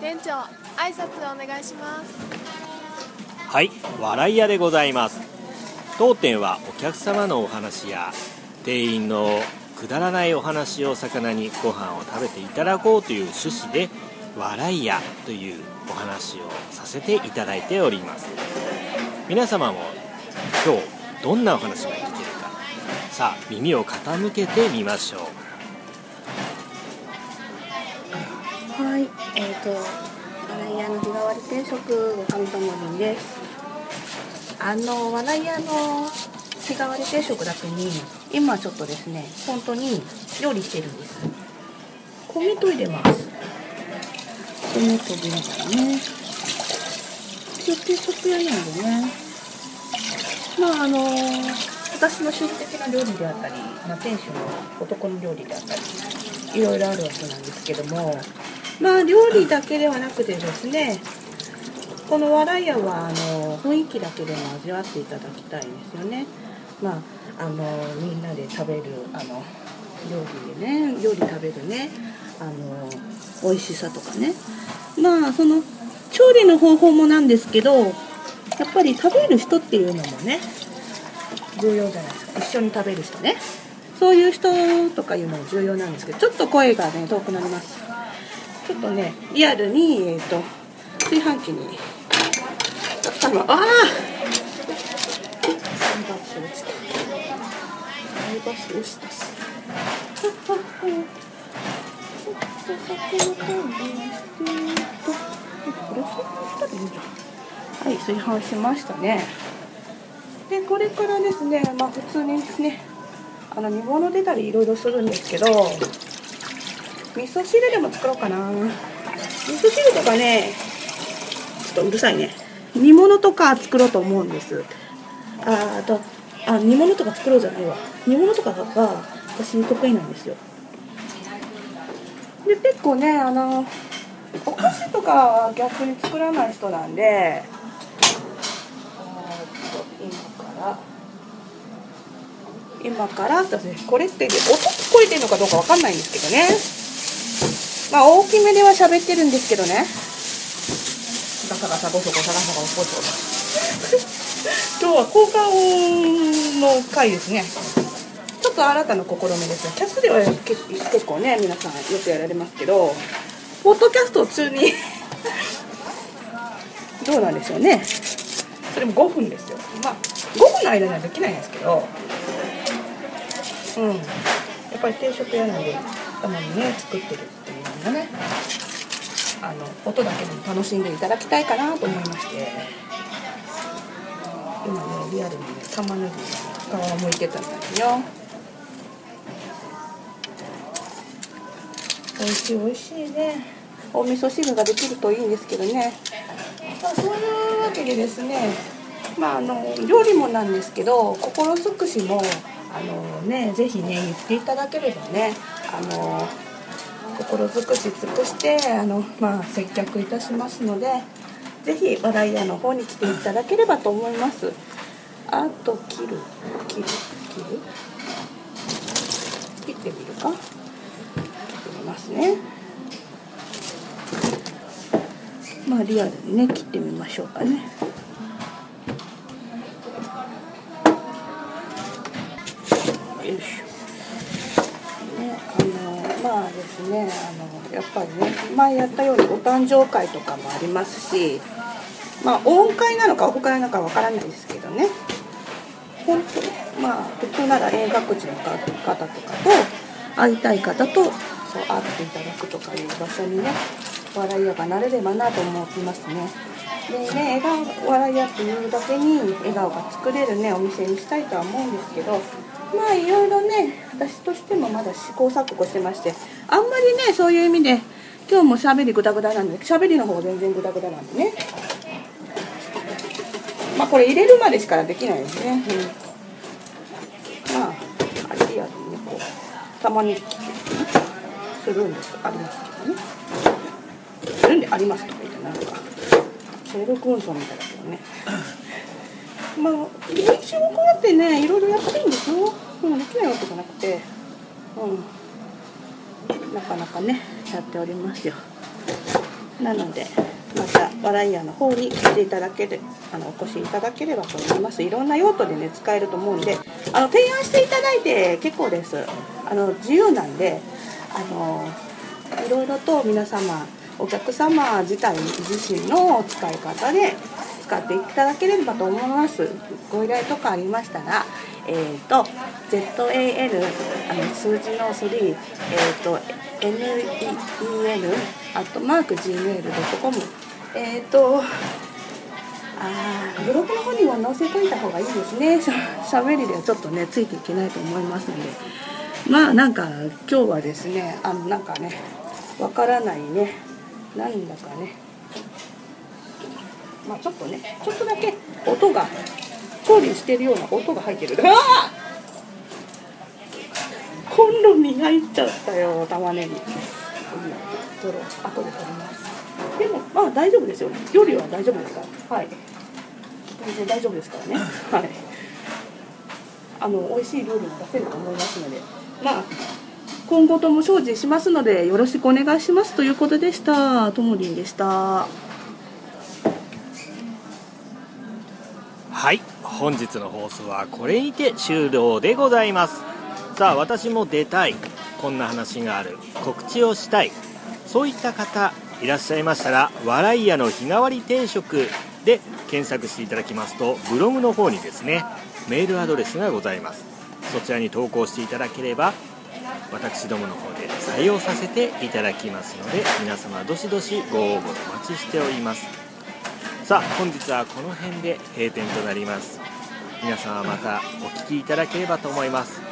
店長挨拶お願いします。はい笑い屋でございます。当店はお客様のお話や店員のくだらないお話を魚にご飯を食べていただこうという趣旨で笑い屋というお話をさせていただいております。皆様も今日どんなお話が聞けるかさあ耳を傾けてみましょう。えっ、ー、と笑い屋の日替わり定食ご飯ともりんです。あの笑い屋の日替わり定食だけに今ちょっとですね本当に料理してるんです。米と入れます。米とビネガーね。定食屋なんでね。まああの私の主義的な料理であったり、まあ、店主の男の料理であったりいろいろあるわけなんですけどもまあ料理だけではなくてですねこの笑い屋はあの雰囲気だけでも味わっていただきたいですよね。まああのみんなで食べるあの料理でね料理食べるねあの美味しさとかね。まあその調理の方法もなんですけどやっぱり食べる人っていうのもね重要じゃないですか。一緒に食べる人ね。そういう人とかいうのも重要なんですけどちょっと声がね遠くなります。ちょっとねリアルにえっ、ー、と炊飯器にああバス落ちた。はい、炊飯しました。ね。で、これからですね、まあ普通にですね、あの煮物出た。りいろいろするんですけど、味噌汁でも作ろうかな。味噌汁とかね、ちょっとうるさいね。煮物とか作ろうと思うんです。ああとあ煮物とか作ろうじゃないわ煮物とかが私得意なんですよで結構ねあのお菓子とかは逆に作らない人なんで今から今から私これって音聞こえてるのかどうかわかんないんですけどねまあ大きめでは喋ってるんですけどね。ガサガサゴソゴサガサゴソゴソ 今日は効果音の回ですね。ちょっと新たな試みですキャスでは結構ね皆さんよくやられますけどポッドキャスト中に どうなんでしょうね。それも5分ですよ。まあ5分の間にはできないんですけど。うん。やっぱり定食屋なんでたまにね作ってるのね。あの音だけでも楽しんでいただきたいかなと思いまして。今ねリアルにね玉ねぎ皮をむいてたんだよ美味しい美味しいね。お味噌汁ができるといいんですけどね。まあそういうわけでですね。まああの料理もなんですけど心尽くしもあのねぜひね言っていただければねあの心尽くし尽くしてあのまあ接客いたしますのでぜひ笑い屋の方に来ていただければと思います。あと切る切る切る。切ってみるか。切ってみますね。まあリアルにね切ってみましょうかね。よいしょ。まあですねあのやっぱりね前やったようにお誕生会とかもありますしまあ音階なのかオフ会なのかわからないですけどね本当まあ普通なら映画口の方とかと会いたい方とそう会っていただくとかいう場所にね笑い屋がなれればなと思いますね。でね、笑顔笑い屋っていうだけに笑顔が作れるねお店にしたいとは思うんですけどまあいろいろね私としてもまだ試行錯誤してましてあんまりねそういう意味で今日もしゃべりグダグダなんでしゃべりの方が全然グダグダなんでね。まあこれ入れるまでしかできないですね、うん、まああれリアルにねこうたまにするんです。ありますけどね。するんでありますとか言ってなんかシェルク・ンソンみたいだけどね。まあ一応こうやってねいろいろやっていいんですよ、う、できないわけじゃなくてうん。なかなかねやっておりますよ。なのでまた笑い屋の方に来ていただけるあのお越しいただければと思います。いろんな用途でね使えると思うんであの提案していただいて結構です。あの自由なんであのいろいろと皆様お客様自体自身の使い方で使っていただければと思います。ご依頼とかありましたらえーと、ZAN あの数字の3、えーと、NEN アットマーク Gmail.com えっ、ー、とあブログの方には載せといた方がいいですね。しゃべりではちょっとねついていけないと思いますので。まあなんか今日はですねあのなんかねわからないね。なんだかね。まあちょっとねちょっとだけ音が調理してるような音が入ってる。あコンロに入っちゃったよ玉ねぎ。取ろう後で取ります。でもまあ大丈夫ですよ。料理は大丈夫ですから。はい。全然大丈夫ですからね。はい。あの美味しい料理も出せると思いますので。まあ今後とも精進しますのでよろしくお願いしますということでした。ともりんでした。はい本日の放送はこれにて終了でございます。さあ私も出たい。こんな話がある。告知をしたい。そういった方いらっしゃいましたら笑い屋の日替わり定食で検索していただきますとブログの方にですねメールアドレスがございます。そちらに投稿していただければ私どもの方で採用させていただきますので皆様どしどしご応募お待ちしております。さあ本日はこの辺で閉店となります。皆様またお聴きいただければと思います。